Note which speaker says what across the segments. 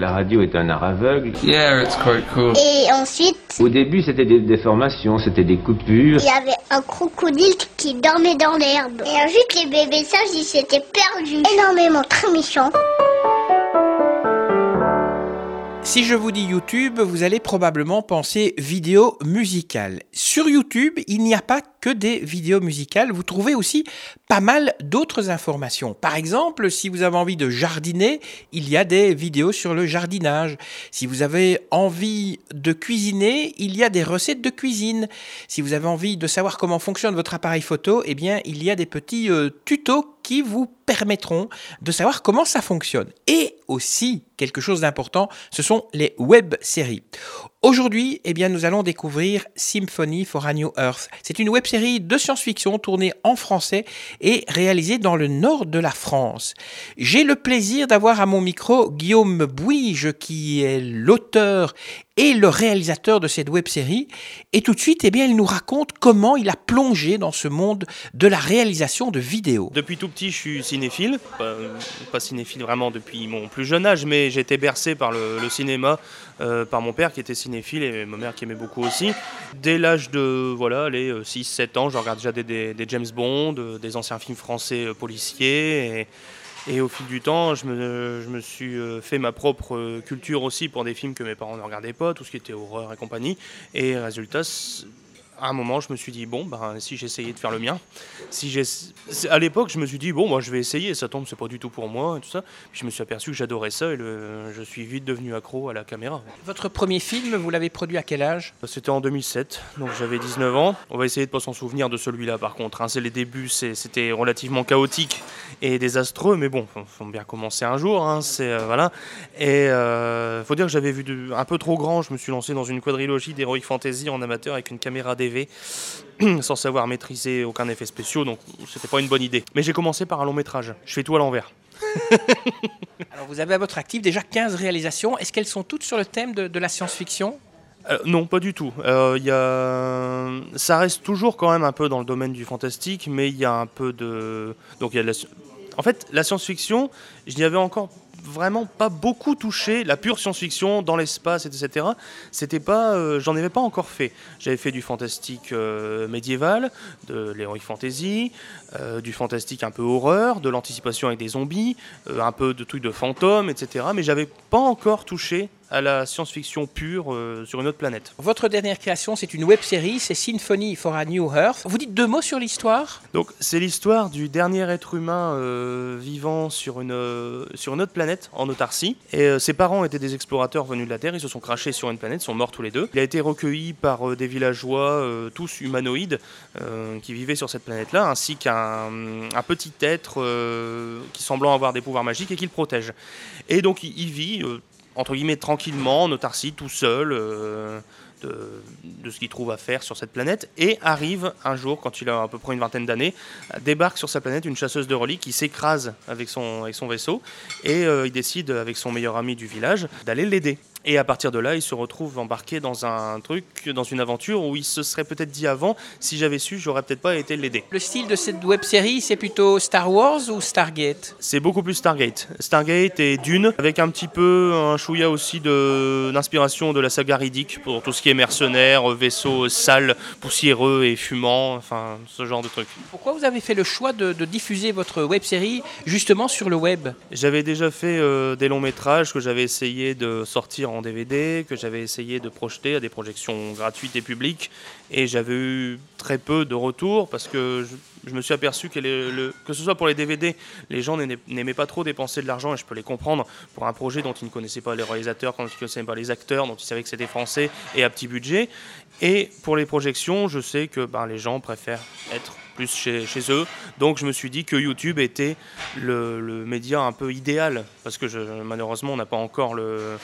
Speaker 1: La radio est un art aveugle.
Speaker 2: Yeah, it's quite cool.
Speaker 3: Et ensuite,
Speaker 1: Au début, c'était des déformations, c'était des coupures.
Speaker 3: il y avait un crocodile qui dormait dans l'herbe. Et ensuite, les bébés sages, ils s'étaient perdus. Énormément, très méchants.
Speaker 4: Si je vous dis YouTube, vous allez probablement penser vidéo musicale. Sur YouTube, il n'y a pas que des vidéos musicales, vous trouvez aussi pas mal d'autres informations. Par exemple, si vous avez envie de jardiner, il y a des vidéos sur le jardinage. Si vous avez envie de cuisiner, il y a des recettes de cuisine. Si vous avez envie de savoir comment fonctionne votre appareil photo, eh bien, il y a des petits euh, tutos qui vous permettront de savoir comment ça fonctionne. Et aussi, quelque chose d'important, ce sont les web séries. Aujourd'hui, eh bien, nous allons découvrir Symphony for a New Earth. C'est une web série de science-fiction tournée en français et réalisée dans le nord de la France. J'ai le plaisir d'avoir à mon micro Guillaume Bouige, qui est l'auteur et le réalisateur de cette web série. Et tout de suite, eh bien, il nous raconte comment il a plongé dans ce monde de la réalisation de vidéos.
Speaker 5: Depuis tout petit, je suis cinéphile. Pas, cinéphile vraiment depuis mon plus jeune âge, mais été bercé par le, cinéma, euh, par mon père qui était cinéphile et ma mère qui aimait beaucoup aussi. Dès l'âge de voilà, les 6-7 ans, je regarde déjà des, James Bond, euh, des anciens films français euh, policiers. Et au fil du temps, je me, suis euh, fait ma propre euh, culture aussi pour des films que mes parents ne regardaient pas, tout ce qui était horreur et compagnie. Et résultat, à un moment, je me suis dit, bon, ben, si j'essayais de faire le mien, si j'ai... À l'époque, je me suis dit, bon, moi je vais essayer, ça tombe, c'est pas du tout pour moi, et tout ça. Puis je me suis aperçu que j'adorais ça et le- je suis vite devenu accro à la caméra.
Speaker 4: Votre premier film, vous l'avez produit à quel âge?
Speaker 5: C'était en 2007, donc j'avais 19 ans. On va essayer de pas s'en souvenir de celui-là par contre. hein. C'est les débuts, c'est- c'était relativement chaotique et désastreux, mais bon, faut, bien commencer un jour. hein, c'est euh, voilà. Et euh, faut dire que j'avais vu de- un peu trop grand. Je me suis lancé dans une quadrilogie d'heroic fantasy en amateur avec une caméra Sans savoir maîtriser aucun effet spéciaux, donc c'était pas une bonne idée. Mais j'ai commencé par un long métrage. Je fais tout à l'envers.
Speaker 4: Alors vous avez à votre actif déjà 15 réalisations. Est-ce qu'elles sont toutes sur le thème de, de la science-fiction?
Speaker 5: Euh, non, pas du tout. Euh, y a... Ça reste toujours quand même un peu dans le domaine du fantastique, mais il y a un peu de... Donc il y a de la... En fait, la science-fiction, je n'y avais encore vraiment pas beaucoup touché. La pure science-fiction dans l'espace, etc. C'était pas, euh, j'en avais pas encore fait. J'avais fait du fantastique euh, médiéval, de l'heroic fantasy, euh, du fantastique un peu horreur, de l'anticipation avec des zombies, un peu de trucs de fantômes, etc. Mais j'avais pas encore touché à la science-fiction pure euh, sur une autre planète.
Speaker 4: Votre dernière création, c'est une web série, c'est Symphony for a New Earth. Vous dites deux mots sur l'histoire?
Speaker 5: Donc c'est l'histoire du dernier être humain euh, vivant sur une, euh, sur une autre planète en autarcie. Et ses parents étaient des explorateurs venus de la Terre, ils se sont crachés sur une planète, sont morts tous les deux. Il a été recueilli par des villageois, tous humanoïdes, qui vivaient sur cette planète-là, ainsi qu'un un petit être qui semblant avoir des pouvoirs magiques et qui le protège. Et donc il, il vit, entre guillemets, tranquillement, en autarcie, tout seul. euh, de, ce qu'il trouve à faire sur cette planète et arrive un jour, quand il a à peu près une vingtaine d'années, débarque sur sa planète une chasseuse de reliques qui s'écrase avec son, avec son vaisseau et euh, il décide avec son meilleur ami du village d'aller l'aider. Et à partir de là, il se retrouve embarqué dans un truc, dans une aventure où il se serait peut-être dit avant, si j'avais su, j'aurais peut-être pas été l'aider.
Speaker 4: Le style de cette web série, c'est plutôt Star Wars ou Stargate?
Speaker 5: C'est beaucoup plus Stargate. Stargate et Dune, avec un petit peu un chouïa aussi d'inspiration de, la saga Riddick pour tout ce qui est mercenaires, vaisseaux sales, poussiéreux et fumants, enfin ce genre de trucs.
Speaker 4: Pourquoi vous avez fait le choix de, de diffuser votre web série justement sur le web?
Speaker 5: J'avais déjà fait euh, des longs métrages que j'avais essayé de sortir en DVD, que j'avais essayé de projeter à des projections gratuites et publiques, et j'avais eu très peu de retours parce que je, me suis aperçu que, le- que ce soit pour les DVD, les gens n'aimaient pas trop dépenser de l'argent, et je peux les comprendre, pour un projet dont ils ne connaissaient pas les réalisateurs, dont ils ne connaissaient pas les acteurs, dont ils savaient que c'était français et à petit budget. Et pour les projections, je sais que ben, les gens préfèrent être plus chez, chez eux. Donc je me suis dit que YouTube était le, média un peu idéal, parce que malheureusement on n'a pas encore le,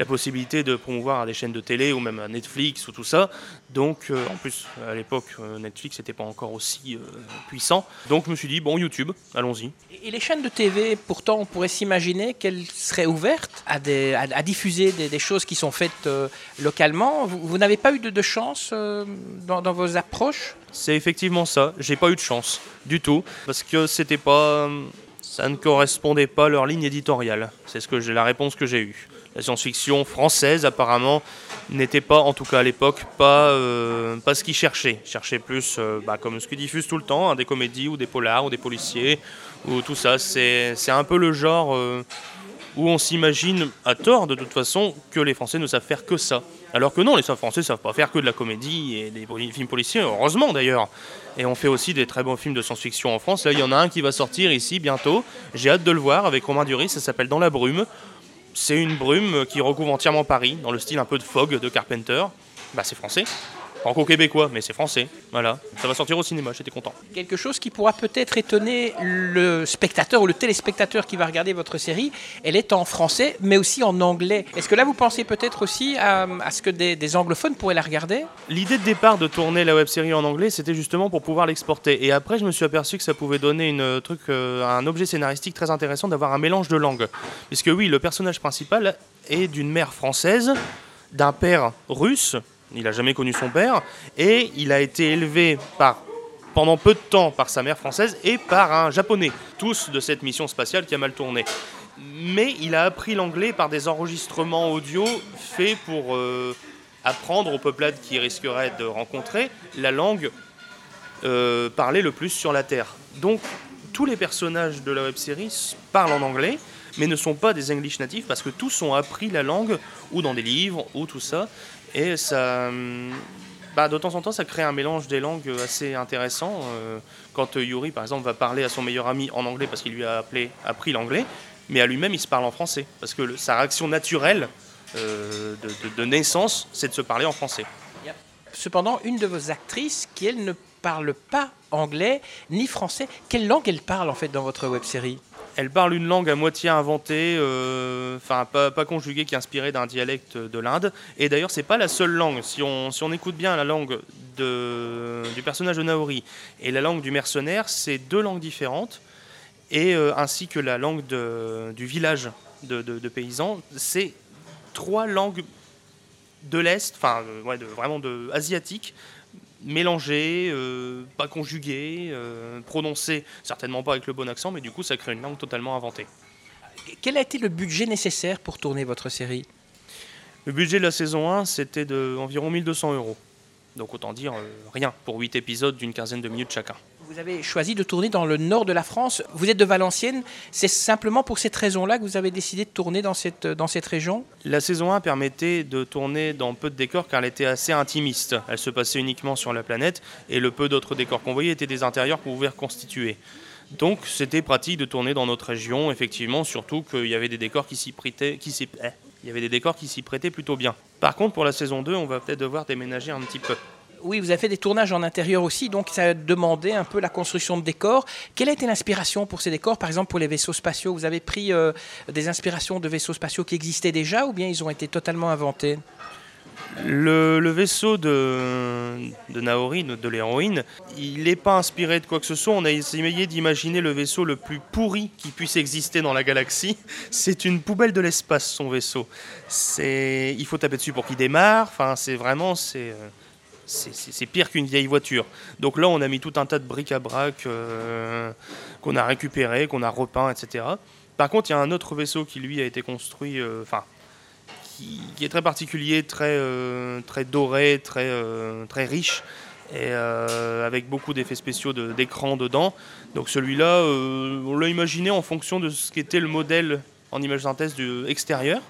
Speaker 5: la possibilité de promouvoir à des chaînes de télé ou même à Netflix ou tout ça. Donc euh, en plus à l'époque euh, Netflix n'était pas encore aussi euh, puissant. Donc je me suis dit bon YouTube, allons-y.
Speaker 4: Et les chaînes de TV, pourtant, on pourrait s'imaginer qu'elles seraient ouvertes à, des- à- à diffuser des, des choses qui sont faites localement. Vous, vous n'avez pas eu de, de chance dans, dans vos approches?
Speaker 5: C'est effectivement ça. J'ai pas eu de chance du tout parce que c'était pas, ça ne correspondait pas à leur ligne éditoriale. C'est ce que j'ai la réponse que j'ai eue. La science-fiction française, apparemment, n'était pas, en tout cas à l'époque, pas, euh, ce qu'ils cherchaient. Ils cherchaient plus, euh, bah, comme ce qu'ils diffusent tout le temps, hein, des comédies ou des polars ou des policiers, ou tout ça. C'est un peu le genre euh, où on s'imagine, à tort de toute façon, que les Français ne savent faire que ça. Alors que non, les Français ne savent pas faire que de la comédie et des films policiers, heureusement d'ailleurs. Et on fait aussi des très bons films de science-fiction en France. Là, il y en a un qui va sortir ici bientôt. J'ai hâte de le voir avec Romain Duris, ça s'appelle Dans la brume. C'est une brume qui recouvre entièrement Paris, dans le style un peu de Fog de Carpenter. Bah, c'est français. Franco-québécois, mais c'est français. Voilà. Ça va sortir au cinéma, j'étais content.
Speaker 4: Quelque chose qui pourra peut-être étonner le spectateur ou le téléspectateur qui va regarder votre série, elle est en français, mais aussi en anglais. Est-ce que là, vous pensez peut-être aussi à, à ce que des, des anglophones pourraient la regarder?
Speaker 5: L'idée de départ de tourner la web série en anglais, c'était justement pour pouvoir l'exporter. Et après, je me suis aperçu que ça pouvait donner une euh, truc, euh, un objet scénaristique très intéressant d'avoir un mélange de langues. Puisque oui, le personnage principal est d'une mère française, d'un père russe. Il n'a jamais connu son père et il a été élevé par pendant peu de temps par sa mère française et par un japonais, tous de cette mission spatiale qui a mal tourné. Mais il a appris l'anglais par des enregistrements audio faits pour euh, apprendre aux peuplades qui risqueraient de rencontrer la langue euh, parlée le plus sur la Terre. Donc tous les personnages de la web série parlent en anglais, mais ne sont pas des English natifs parce que tous ont appris la langue ou dans des livres ou tout ça. Et ça, bah, de temps en temps, ça crée un mélange des langues assez intéressant. Euh, quand Yuri, par exemple, va parler à son meilleur ami en anglais parce qu'il lui a appris l'anglais, mais à lui-même, il se parle en français. Parce que sa réaction naturelle euh, de, de- de naissance, c'est de se parler en français.
Speaker 4: Cependant, une de vos actrices, qui elle ne parle pas anglais ni français, quelle langue elle parle en fait dans votre web série?
Speaker 5: Elle parle une langue à moitié inventée, euh, enfin pas, conjuguée, qui est inspirée d'un dialecte de l'Inde. Et d'ailleurs, c'est pas la seule langue. Si on, si on écoute bien la langue de, du personnage de Naori et la langue du mercenaire, c'est deux langues différentes. Et euh, ainsi que la langue de- du village de, de- paysans, c'est trois langues de l'Est, enfin euh, ouais, vraiment de, asiatiques, mélangées, euh, pas conjuguées, euh, prononcées certainement pas avec le bon accent, mais du coup ça crée une langue totalement inventée.
Speaker 4: Quel a été le budget nécessaire pour tourner votre série?
Speaker 5: Le budget de la saison 1, c'était d'environ 1200 euros. Donc autant dire euh, rien pour 8 épisodes d'une quinzaine de minutes chacun.
Speaker 4: Vous avez choisi de tourner dans le nord de la France. Vous êtes de Valenciennes. C'est simplement pour cette raison-là que vous avez décidé de tourner dans cette, dans cette région?
Speaker 5: La saison 1 permettait de tourner dans peu de décors car elle était assez intimiste. Elle se passait uniquement sur la planète et le peu d'autres décors qu'on voyait étaient des intérieurs qu'on pouvait reconstituer. Donc c'était pratique de tourner dans notre région, effectivement, surtout qu'il y avait des décors qui s'y prêtaient, eh, il y avait des décors qui s'y prêtaient plutôt bien. Par contre, pour la saison 2, on va peut-être devoir déménager un petit peu.
Speaker 4: Oui, vous avez fait des tournages en intérieur aussi, donc ça a demandé un peu la construction de décors. Quelle a été l'inspiration pour ces décors, par exemple pour les vaisseaux spatiaux? Vous avez pris euh, des inspirations de vaisseaux spatiaux qui existaient déjà ou bien ils ont été totalement inventés?
Speaker 5: Le, vaisseau de, de Naori, de l'héroïne, il n'est pas inspiré de quoi que ce soit. On a essayé d'imaginer le vaisseau le plus pourri qui puisse exister dans la galaxie. C'est une poubelle de l'espace, son vaisseau. Il faut taper dessus pour qu'il démarre. Enfin, c'est vraiment, c'est, euh, c'est, pire qu'une vieille voiture. Donc là, on a mis tout un tas de bric-à-brac euh, qu'on a récupéré, qu'on a repeint, etc. Par contre, il y a un autre vaisseau qui lui a été construit, euh, enfin, qui, est très particulier, très, euh, très doré, très, très riche, et avec beaucoup d'effets spéciaux d'écran dedans. Donc celui-là, on l'a imaginé en fonction de ce qu'était le modèle en image synthèse du extérieur.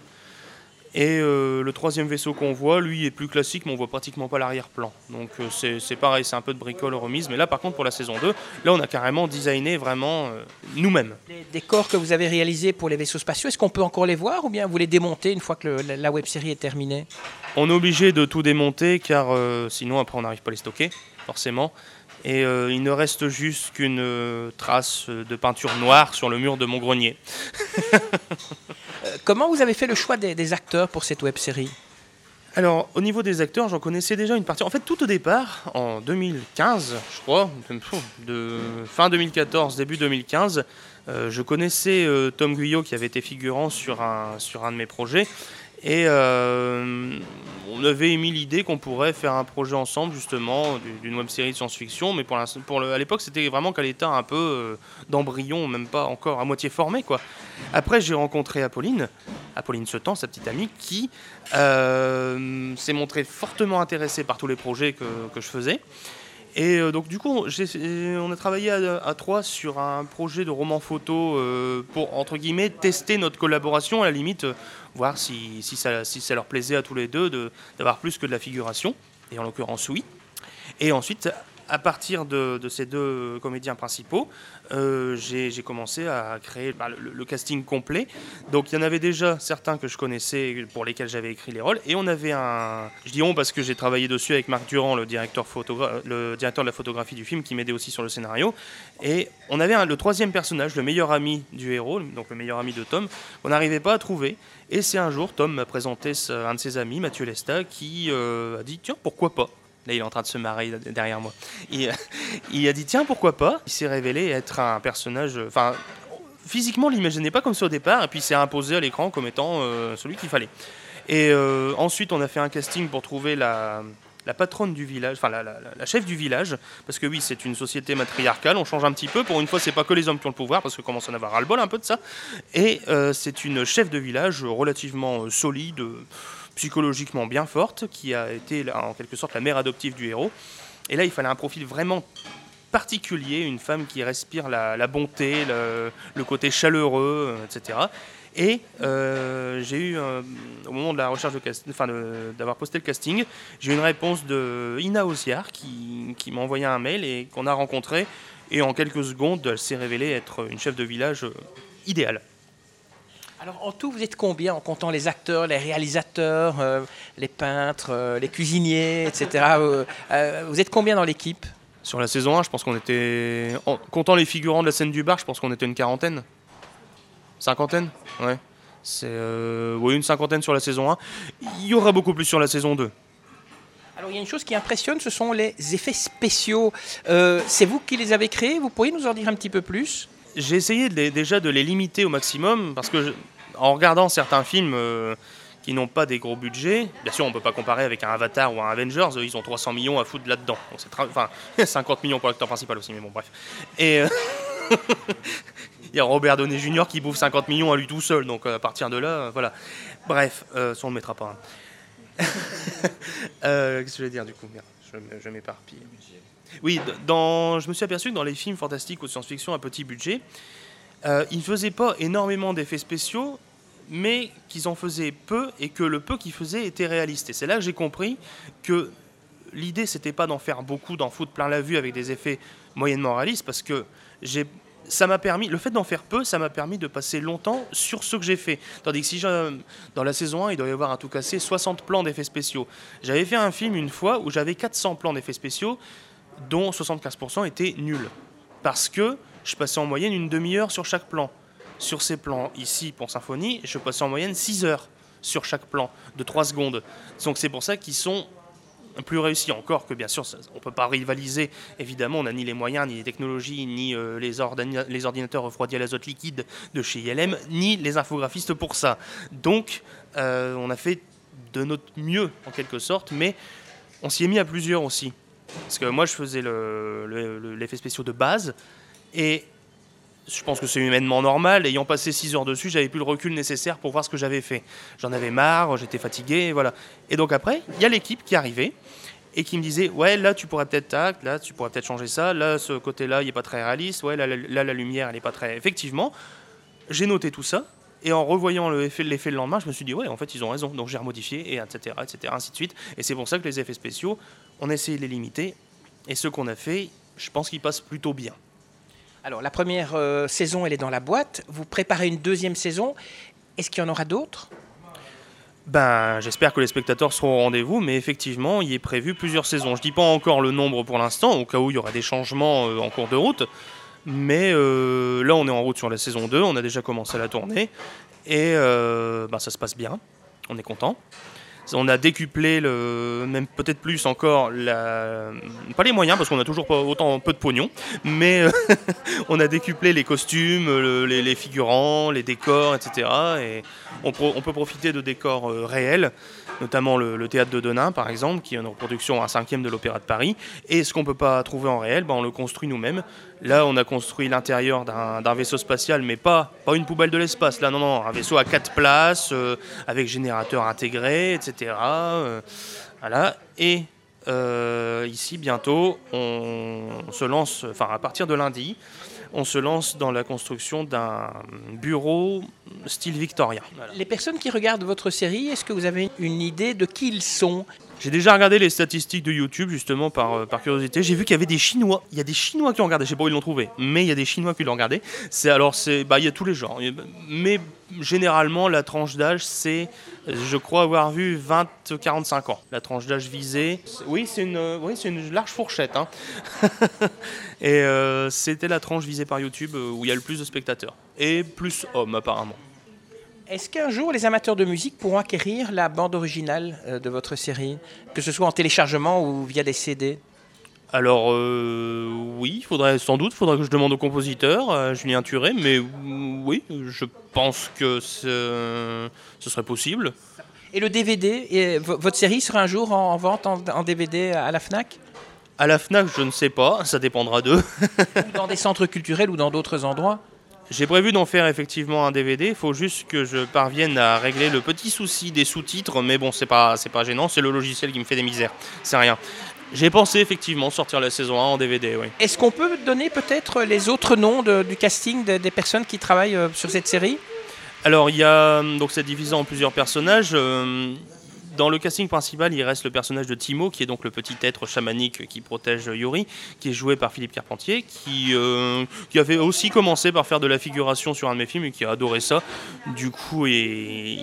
Speaker 5: Et euh, le troisième vaisseau qu'on voit, lui, est plus classique, mais on voit pratiquement pas l'arrière-plan. Donc euh, c'est pareil, c'est un peu de bricole remise. Mais là, par contre, pour la saison 2, là, on a carrément designé vraiment euh, nous-mêmes.
Speaker 4: Les décors que vous avez réalisés pour les vaisseaux spatiaux, est-ce qu'on peut encore les voir ou bien vous les démontez une fois que le- la, la web série est terminée?
Speaker 5: On est obligé de tout démonter car euh, sinon après on n'arrive pas à les stocker, forcément. Et il ne reste juste qu'une trace de peinture noire sur le mur de mon grenier.
Speaker 4: Euh, Comment vous avez fait le choix des, acteurs pour cette web série
Speaker 5: Alors au niveau des acteurs, j'en connaissais déjà une partie. En fait, tout au départ, en 2015, je crois, fin 2014, début 2015, Euh, je connaissais euh, Tom Guyot qui avait été figurant sur un de mes projets. Et euh, on avait émis l'idée qu'on pourrait faire un projet ensemble, justement, d'une web série de science-fiction. Mais pour, à l'époque, c'était vraiment qu'à l'état un peu d'embryon, même pas encore à moitié formé. Quoi. Après, j'ai rencontré Apolline, Apolline Setan, sa petite amie, qui s'est montrée fortement intéressée par tous les projets que je faisais. Et euh, donc du coup, on a travaillé à, trois sur un projet de roman photo euh, pour, entre guillemets, tester notre collaboration, à la limite, euh, voir si, ça, leur plaisait à tous les deux d'avoir plus que de la figuration, et en l'occurrence oui. Et ensuite, à partir de, ces deux comédiens principaux, euh, j'ai commencé à créer bah, le, casting complet. Donc il y en avait déjà certains que je connaissais pour lesquels j'avais écrit les rôles. Et on avait un. Je dis on parce que j'ai travaillé dessus avec Marc Durand, le directeur, de la photographie du film, qui m'aidait aussi sur le scénario. Et on avait le troisième personnage, le meilleur ami du héros, donc le meilleur ami de Tom, qu'on n'arrivait pas à trouver. Et c'est un jour, Tom m'a présenté un de ses amis, Mathieu Lesta, qui euh, a dit tiens, pourquoi pas? Il est en train de se marrer derrière moi. Il, il a dit tiens, pourquoi pas? Il s'est révélé être un personnage. Enfin, physiquement, il l'imaginait pas comme ça au départ, et puis il s'est imposé à l'écran comme étant euh, celui qu'il fallait. Et euh, ensuite, on a fait un casting pour trouver la, patronne du village, enfin la, chef du village, parce que oui, c'est une société matriarcale, on change un petit peu. Pour une fois, c'est pas que les hommes qui ont le pouvoir, parce que commence à en avoir ras-le-bol un peu de ça. Et euh, c'est une chef de village relativement solide psychologiquement bien forte, qui a été en quelque sorte la mère adoptive du héros. Et là, il fallait un profil vraiment particulier, une femme qui respire la, bonté, le, côté chaleureux, euh, etc. Et euh, j'ai eu, euh, au moment de la recherche de enfin d'avoir posté le casting, j'ai eu une réponse de Ina Osiar qui, qui m'a envoyé un mail et qu'on a rencontré. Et en quelques secondes, elle s'est révélée être une chef de village idéale.
Speaker 4: Alors en tout, vous êtes combien en comptant les acteurs, les réalisateurs, euh, les peintres, euh, les cuisiniers, etc. Euh, vous êtes combien dans l'équipe?
Speaker 5: Sur la saison 1, je pense qu'on était... En comptant les figurants de la scène du bar, je pense qu'on était une quarantaine. Cinquantaine? Ouais. C'est oui, une cinquantaine sur la saison 1. Il y aura beaucoup plus sur la saison 2.
Speaker 4: Alors il y a une chose qui impressionne, ce sont les effets spéciaux. c'est vous qui les avez créés, vous pourriez nous en dire un petit peu plus?
Speaker 5: J'ai essayé déjà de les limiter au maximum parce que en regardant certains films euh, qui n'ont pas des gros budgets, bien sûr on peut pas comparer avec un Avatar ou un Avengers, ils ont 300 millions à foutre là-dedans. enfin 50 millions pour l'acteur principal aussi, mais bon bref. Et euh, il y a Robert Downey Jr. qui bouffe 50 millions à lui tout seul, donc à partir de là, voilà. Bref, euh, ça on le mettra pas. Hein. Qu'est-ce que je vais dire du coup Je, m'éparpille. Oui, dans, je me suis aperçu que dans les films fantastiques ou science-fiction à petit budget, euh, ils ne faisaient pas énormément d'effets spéciaux, mais qu'ils en faisaient peu et que le peu qu'ils faisaient était réaliste. Et c'est là que j'ai compris que l'idée, c'était pas d'en faire beaucoup, d'en foutre plein la vue avec des effets moyennement réalistes, parce que j'ai ça m'a permis, le fait d'en faire peu, ça m'a permis de passer longtemps sur ce que j'ai fait. Tandis que si dans la saison 1, il doit y avoir un tout cassé 60 plans d'effets spéciaux. J'avais fait un film une fois où j'avais 400 plans d'effets spéciaux dont 75% étaient nuls. Parce que je passais en moyenne une demi-heure sur chaque plan. Sur ces plans ici pour Symphonie, je passais en moyenne 6 heures sur chaque plan de 3 secondes. Donc c'est pour ça qu'ils sont plus réussis encore que bien sûr on ne peut pas rivaliser évidemment on n'a ni les moyens ni les technologies ni euh, les, ordinateurs refroidis à l'azote liquide de chez ILM ni les infographistes pour ça donc euh, on a fait de notre mieux en quelque sorte mais on s'y est mis à plusieurs aussi parce que moi, je faisais l'effet spéciaux de base. Et je pense que c'est humainement normal. Ayant passé 6 heures dessus, j'avais plus le recul nécessaire pour voir ce que j'avais fait. J'en avais marre, j'étais fatigué, voilà. Et donc après, il y a l'équipe qui arrivait et qui me disait ouais là tu pourrais peut-être tac là tu pourrais peut-être changer ça là ce côté là il est pas très réaliste ouais là, la lumière elle est pas très effectivement j'ai noté tout ça et en revoyant l'effet le lendemain je me suis dit ouais en fait ils ont raison donc j'ai remodifié et etc etc ainsi de suite et c'est pour ça que les effets spéciaux on a essayé de les limiter. Et ce qu'on a fait, je pense qu'ils passent plutôt bien.
Speaker 4: Alors, la première euh, saison, elle est dans la boîte. Vous préparez une deuxième saison. Est-ce qu'il y en aura d'autres?
Speaker 5: Ben, j'espère que les spectateurs seront au rendez-vous, mais effectivement, il est prévu plusieurs saisons. Je dis pas encore le nombre pour l'instant, au cas où il y aura des changements euh, en cours de route. Mais euh, là, on est en route sur la saison 2, on a déjà commencé la tournée, et ben, ça se passe bien, on est content. On a décuplé, le, même peut-être plus encore, pas les moyens parce qu'on a toujours pas autant peu de pognon, mais euh, on a décuplé les costumes, les, figurants, les décors, etc. Et on, peut profiter de décors euh, réels, notamment le, théâtre de Denain par exemple, qui est une reproduction à cinquième de l'Opéra de Paris. Et ce qu'on ne peut pas trouver en réel, ben, on le construit nous-mêmes. Là, on a construit l'intérieur d'un vaisseau spatial, mais pas, pas une poubelle de l'espace. Là, non, non, un vaisseau à quatre places, euh, avec générateur intégré, etc. Euh, voilà. Et euh, ici, bientôt, on, se lance, enfin, à partir de lundi, on se lance dans la construction d'un bureau style victorien.
Speaker 4: Les personnes qui regardent votre série, est-ce que vous avez une idée de qui ils sont?
Speaker 5: J'ai déjà regardé les statistiques de YouTube justement par, euh, par curiosité. J'ai vu qu'il y avait des Chinois. Il y a des Chinois qui ont regardé. Je sais pas où ils l'ont trouvé, mais il y a des Chinois qui l'ont regardé. C'est alors c'est bah il y a tous les genres. Mais généralement la tranche d'âge c'est, je crois avoir vu 20-45 ans. La tranche d'âge visée. Oui c'est une oui une large fourchette. Hein. Et euh, c'était la tranche visée par YouTube euh, où il y a le plus de spectateurs et plus hommes apparemment.
Speaker 4: Est-ce qu'un jour les amateurs de musique pourront acquérir la bande originale euh, de votre série, que ce soit en téléchargement ou via des CD
Speaker 5: alors euh, oui, il faudrait sans doute, faudrait que je demande au compositeur, Julien Turé, mais oui, je pense que ce serait possible.
Speaker 4: Et le DVD, et votre série sera un jour en, vente en, DVD à la FNAC?
Speaker 5: À la FNAC, je ne sais pas, ça dépendra d'eux.
Speaker 4: dans des centres culturels ou dans d'autres endroits?
Speaker 5: J'ai prévu d'en faire effectivement un DVD. Il faut juste que je parvienne à régler le petit souci des sous-titres, mais bon, c'est pas, c'est pas gênant. C'est le logiciel qui me fait des misères. C'est rien. J'ai pensé effectivement sortir la saison 1 en DVD, oui.
Speaker 4: Est-ce qu'on peut donner peut-être les autres noms du casting des personnes qui travaillent euh, sur cette série?
Speaker 5: Alors, il y a donc c'est divisé en plusieurs personnages. Euh, dans le casting principal, il reste le personnage de Timo, qui est donc le petit être chamanique qui protège Yori, qui est joué par Philippe Carpentier, qui, euh, qui avait aussi commencé par faire de la figuration sur un de mes films et qui a adoré ça. Du coup, et,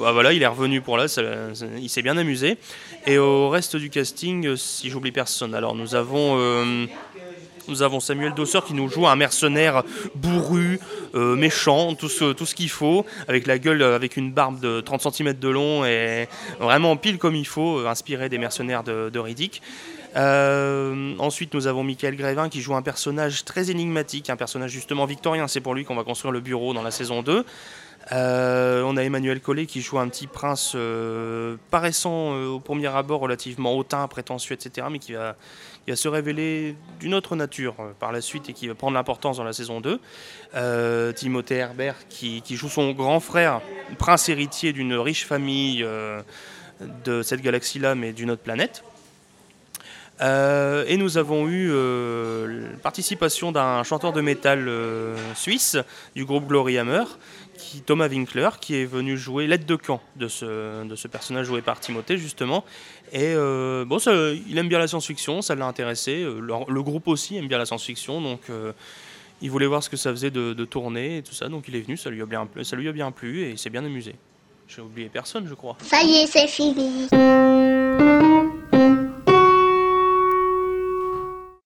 Speaker 5: bah voilà, il est revenu pour là, il s'est bien amusé. Et au reste du casting, si j'oublie personne, alors nous avons. Euh, nous avons Samuel Dosseur qui nous joue un mercenaire bourru, euh, méchant, tout ce, qu'il faut, avec la gueule, euh, avec une barbe de 30 cm de long et vraiment pile comme il faut, euh, inspiré des mercenaires de, de ensuite, nous avons Michael Grévin qui joue un personnage très énigmatique, un personnage justement victorien. C'est pour lui qu'on va construire le bureau dans la saison 2. On a Emmanuel Collet qui joue un petit prince paraissant au premier abord relativement hautain, prétentieux, etc., mais qui va, se révéler d'une autre nature euh, par la suite et qui va prendre l'importance dans la saison 2. Euh, Timothée Herbert qui, joue son grand frère, prince héritier d'une riche famille euh, de cette galaxie-là, mais d'une autre planète. et nous avons eu la participation d'un chanteur de métal suisse du groupe Glory Hammer, Thomas Winkler, qui est venu jouer l'aide de camp de ce, de ce personnage joué par Timothée, justement. Et euh, bon, il aime bien la science-fiction, ça l'a intéressé. Euh, le, groupe aussi aime bien la science-fiction, donc euh, il voulait voir ce que ça faisait de, tourner et tout ça. Donc il est venu, ça lui a bien, ça lui a bien plu et il s'est bien amusé. J'ai oublié personne, je crois.
Speaker 3: Ça y est, c'est fini.